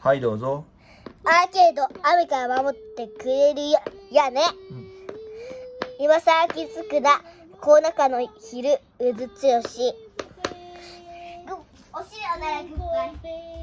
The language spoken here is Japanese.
はいどうぞ。アーケード雨から守ってくれるややね、うん。今さら気づくな。この中の昼うずつよし。おしろならグッバイ